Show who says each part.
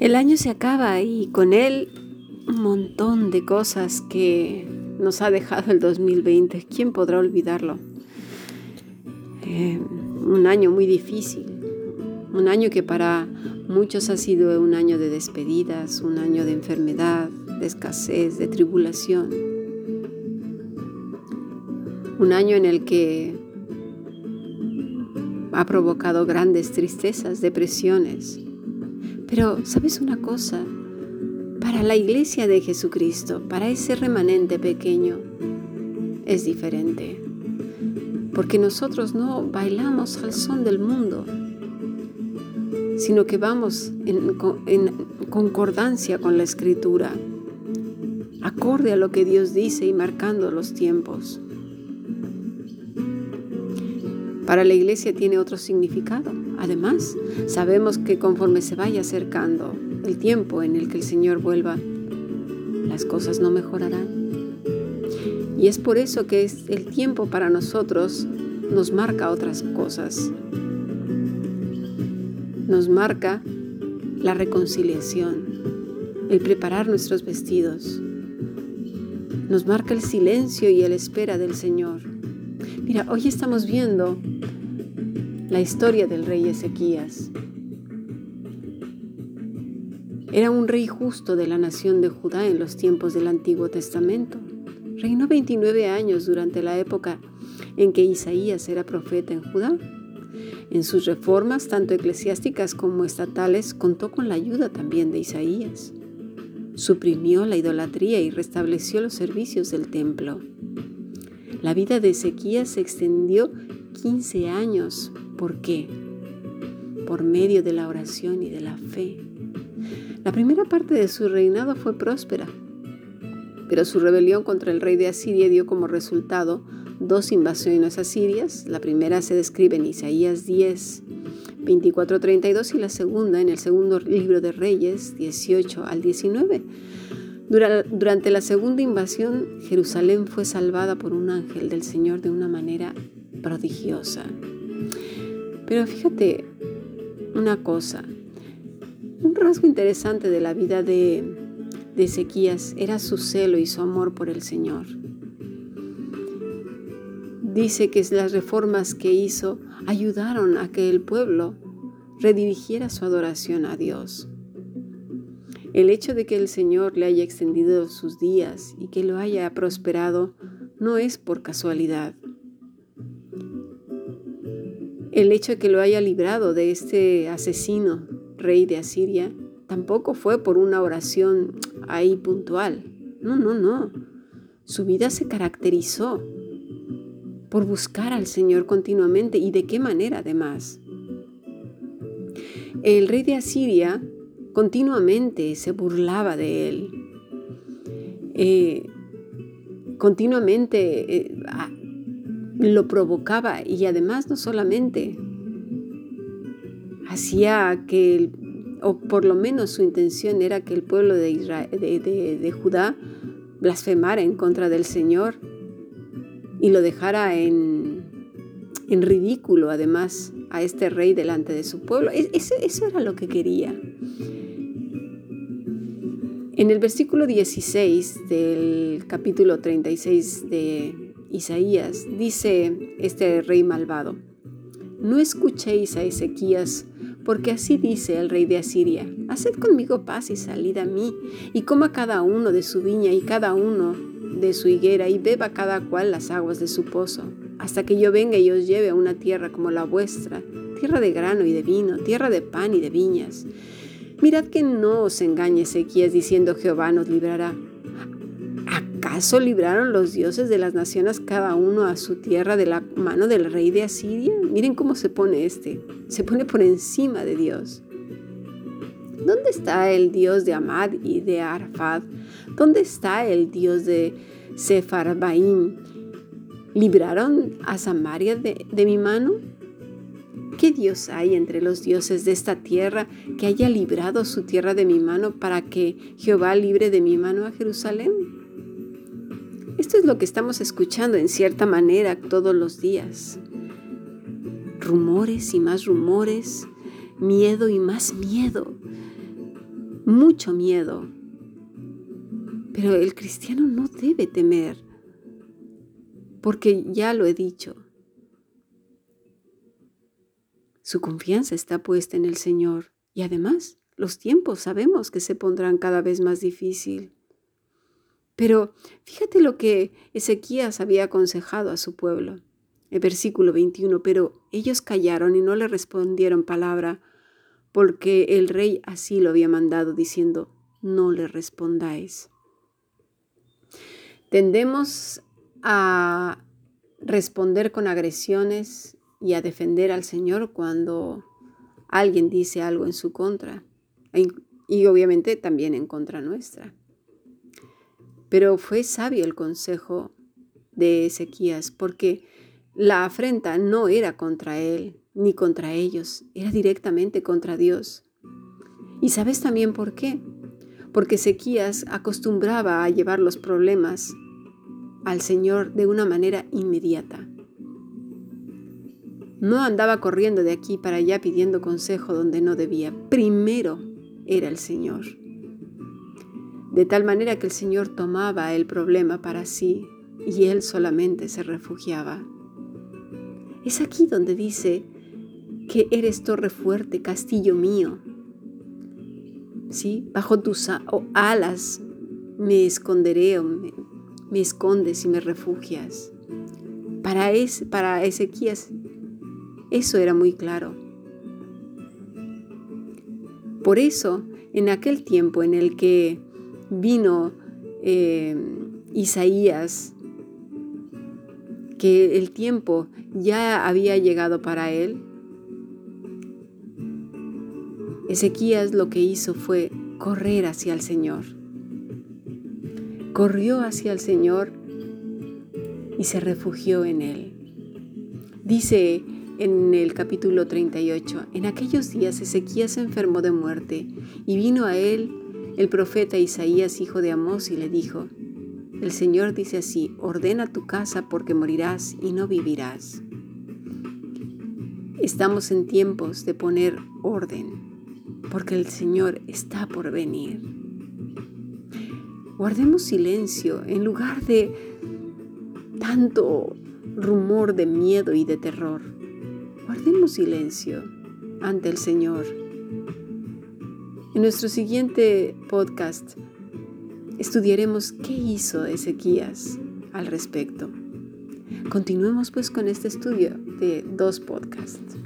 Speaker 1: El año se acaba y con él un montón de cosas que nos ha dejado el 2020. ¿Quién podrá olvidarlo? Eh, un año muy difícil, un año que para muchos ha sido un año de despedidas, un año de enfermedad, de escasez, de tribulación. Un año en el que ha provocado grandes tristezas, depresiones, pero, ¿sabes una cosa? Para la iglesia de Jesucristo, para ese remanente pequeño, es diferente. Porque nosotros no bailamos al son del mundo, sino que vamos en, concordancia con la escritura, acorde a lo que Dios dice y marcando los tiempos. Para la iglesia tiene otro significado. Además, sabemos que conforme se vaya acercando el tiempo en el que el Señor vuelva, las cosas no mejorarán. Y es por eso que el tiempo para nosotros nos marca otras cosas. Nos marca la reconciliación, el preparar nuestros vestidos. Nos marca el silencio y la espera del Señor. Mira, hoy estamos viendo la historia del rey Ezequías. Era un rey justo de la nación de Judá en los tiempos del Antiguo Testamento. Reinó 29 años durante la época en que Isaías era profeta en Judá. En sus reformas, tanto eclesiásticas como estatales, contó con la ayuda también de Isaías. Suprimió la idolatría y restableció los servicios del templo. La vida de Ezequías se extendió 15 años ¿Por qué? Por medio de la oración y de la fe. La primera parte de su reinado fue próspera, pero su rebelión contra el rey de Asiria dio como resultado dos invasiones asirias. La primera se describe en Isaías 10, 24-32 y la segunda en el segundo libro de Reyes 18 al 19. Durante la segunda invasión, Jerusalén fue salvada por un ángel del Señor de una manera prodigiosa. Pero fíjate una cosa, un rasgo interesante de la vida de, de Ezequías era su celo y su amor por el Señor. Dice que las reformas que hizo ayudaron a que el pueblo redirigiera su adoración a Dios. El hecho de que el Señor le haya extendido sus días y que lo haya prosperado no es por casualidad. El hecho de que lo haya librado de este asesino, rey de Asiria, tampoco fue por una oración ahí puntual. No, no, no. Su vida se caracterizó por buscar al Señor continuamente y de qué manera además. El rey de Asiria continuamente se burlaba de él. Eh, continuamente eh, lo provocaba y además no solamente hacía que, o por lo menos su intención era que el pueblo de, Judá blasfemara en contra del Señor y lo dejara en, en ridículo además a este rey delante de su pueblo. E, eso era lo que quería. En el versículo 16 del capítulo 36 de Isaías, dice este rey malvado, no escuchéis a Ezequías, porque así dice el rey de Asiria, haced conmigo paz y salid a mí, y coma cada uno de su viña y cada uno de su higuera, y beba cada cual las aguas de su pozo, hasta que yo venga y os lleve a una tierra como la vuestra, tierra de grano y de vino, tierra de pan y de viñas. Mirad que no os engañe Ezequías diciendo Jehová nos librará ¿Acaso libraron los dioses de las naciones cada uno a su tierra de la mano del rey de Asiria? Miren cómo se pone este. Se pone por encima de Dios. ¿Dónde está el Dios de Amad y de Arfad? ¿Dónde está el Dios de Sefarbaim? ¿Libraron a Samaria de, de mi mano? ¿Qué Dios hay entre los dioses de esta tierra que haya librado su tierra de mi mano para que Jehová libre de mi mano a Jerusalén? Esto es lo que estamos escuchando en cierta manera todos los días. Rumores y más rumores, miedo y más miedo, mucho miedo. Pero el cristiano no debe temer, porque ya lo he dicho, su confianza está puesta en el Señor y además los tiempos sabemos que se pondrán cada vez más difícil. Pero fíjate lo que Ezequías había aconsejado a su pueblo. El versículo 21, pero ellos callaron y no le respondieron palabra, porque el rey así lo había mandado, diciendo, no le respondáis. Tendemos a responder con agresiones y a defender al Señor cuando alguien dice algo en su contra y obviamente también en contra nuestra. Pero fue sabio el consejo de Ezequías, porque la afrenta no era contra él ni contra ellos, era directamente contra Dios. ¿Y sabes también por qué? Porque Ezequías acostumbraba a llevar los problemas al Señor de una manera inmediata. No andaba corriendo de aquí para allá pidiendo consejo donde no debía. Primero era el Señor de tal manera que el Señor tomaba el problema para sí y él solamente se refugiaba. Es aquí donde dice que eres torre fuerte, castillo mío. ¿Sí? Bajo tus alas me esconderé o me, escondes y me refugias. Para, es, para Ezequías eso era muy claro. Por eso, en aquel tiempo en el que vino eh, Isaías, que el tiempo ya había llegado para él, Ezequías lo que hizo fue correr hacia el Señor. Corrió hacia el Señor y se refugió en él. Dice en el capítulo 38, en aquellos días Ezequías se enfermó de muerte y vino a él el profeta Isaías, hijo de Amós, y le dijo, el Señor dice así, ordena tu casa porque morirás y no vivirás. Estamos en tiempos de poner orden, porque el Señor está por venir. Guardemos silencio en lugar de tanto rumor de miedo y de terror. Guardemos silencio ante el Señor en nuestro siguiente podcast estudiaremos qué hizo Ezequías al respecto. Continuemos pues con este estudio de dos podcasts.